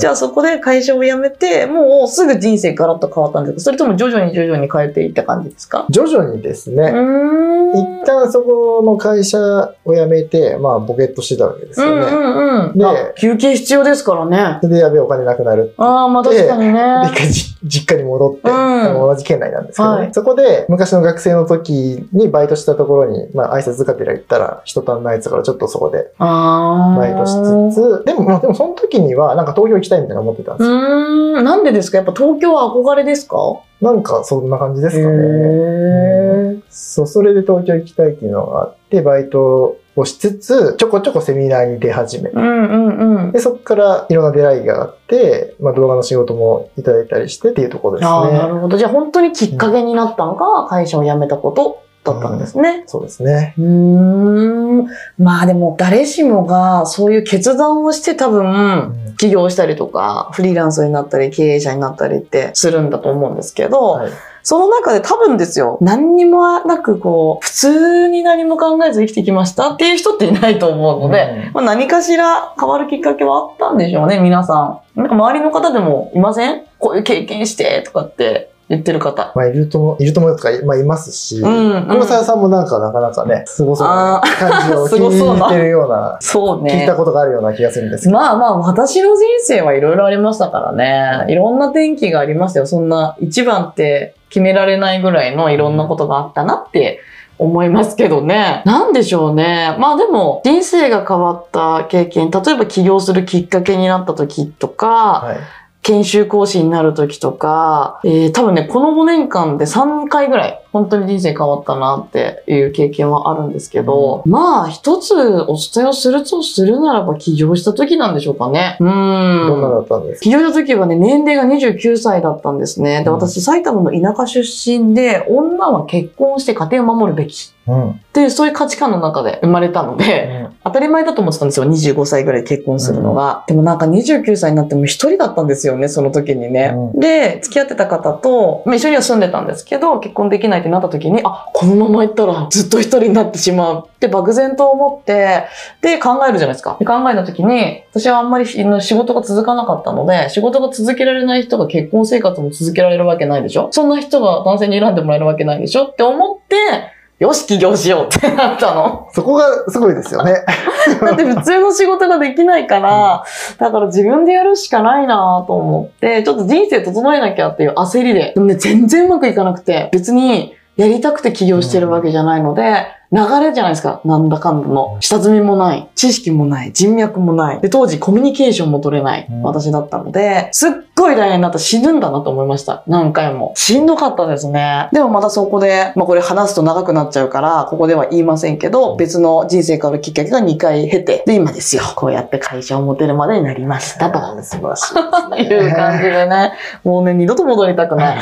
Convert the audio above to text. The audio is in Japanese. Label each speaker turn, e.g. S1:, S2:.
S1: じゃあそこで会社を辞めて、もうすぐ人生ガラッと変わったんですか？それとも徐々に徐々に変えていった感じですか？
S2: 徐々にですね、一旦そこの会社を辞めて、まあ、ボケっとしてたわけですよね。うんうんうん、
S1: で、休憩必要ですからね。
S2: でやべえお金なくなる
S1: ああ、まあ確かにね。
S2: で、実家に戻って、うん、同じ県内なんですけどね、はい、そこで昔の学生の時にバイトしたところに、まあ挨拶がてら行ったら人足んないやつからちょっとそこでバイトしつつ、でも、まあでもその時にはなんか東京行きたいみたいな思ってたんですよ。
S1: うん、なんでですか？やっぱ東京は憧れですか？
S2: なんかそんな感じですかね。そう、それで東京行きたいっていうのがあって、バイトをしつつ、ちょこちょこセミナーに出始めて、うんうんうん、でそこからいろんな出会いがあって、まあ、動画の仕事もいただいたりしてっていうところですね。あ
S1: なるほど。じゃあ本当にきっかけになったのが会社を辞めたことだったんですね。
S2: うん、そうですね。
S1: うん。まあでも誰しもがそういう決断をして多分、起業したりとか、フリーランスになったり、経営者になったりってするんだと思うんですけど、はいその中で多分ですよ、何にもなくこう、普通に何も考えず生きてきましたっていう人っていないと思うので、うん、まあ、何かしら変わるきっかけはあったんでしょうね、皆さん。なんか周りの方でもいません？こういう経験してとかって言ってる方。
S2: まあ、いるとも、いると思うとか、まあ、いますし、うん黒沢さんもなんかなかなかね、すごそうな感じを聞いてるような、そうね。聞いたことがあるような気がするんですけど。
S1: まあまあ、私の人生はいろいろありましたからね。いろんな転機がありましたよ。そんな、一番って決められないぐらいのいろんなことがあったなって思いますけどね。なんでしょうね。まあでも、人生が変わった経験、例えば起業するきっかけになった時とか、はい研修講師になる時とか、えー、多分ね、この5年間で3回ぐらい、本当に人生変わったなっていう経験はあるんですけど、うん、まあ、一つお伝えをするとするならば起業した時なんでしょうかね。うん。ど
S2: んなだったんですか？
S1: 起業した時はね、年齢が29歳だったんですね。で、私、埼玉の田舎出身で、女は結婚して家庭を守るべき。うん、ってそういう価値観の中で生まれたので、うん、当たり前だと思ってたんですよ。25歳ぐらい結婚するのが。うん、でもなんか29歳になっても一人だったんですよね、その時にね。で、付き合ってた方と、まあ、一緒には住んでたんですけど、結婚できないってなった時に、あ、このまま行ったらずっと一人になってしまうって漠然と思って、で、考えるじゃないですか。で考えた時に、私はあんまり仕事が続かなかったので、仕事が続けられない人が結婚生活も続けられるわけないでしょそんな人が男性に選んでもらえるわけないでしょって思って、よし、起業しようってなったの。
S2: そこがすごいですよね。
S1: だって普通の仕事ができないから、だから自分でやるしかないなと思って、ちょっと人生整えなきゃっていう焦りで。でもね、全然うまくいかなくて、別にやりたくて起業してるわけじゃないので、流れじゃないですか。なんだかんだの。下積みもない。知識もない。人脈もない。で、当時コミュニケーションも取れない私だったので、すっごい大変になった死ぬんだなと思いました。何回も。しんどかったですね。でもまたそこで、まあこれ話すと長くなっちゃうから、ここでは言いませんけど、別の人生変わるきっかけが2回経て、で、今ですよ。こうやって会社を持てるまでになりましたと。
S2: 素晴らしい、
S1: ね。いう感じでね。もうね、二度と戻りたくない。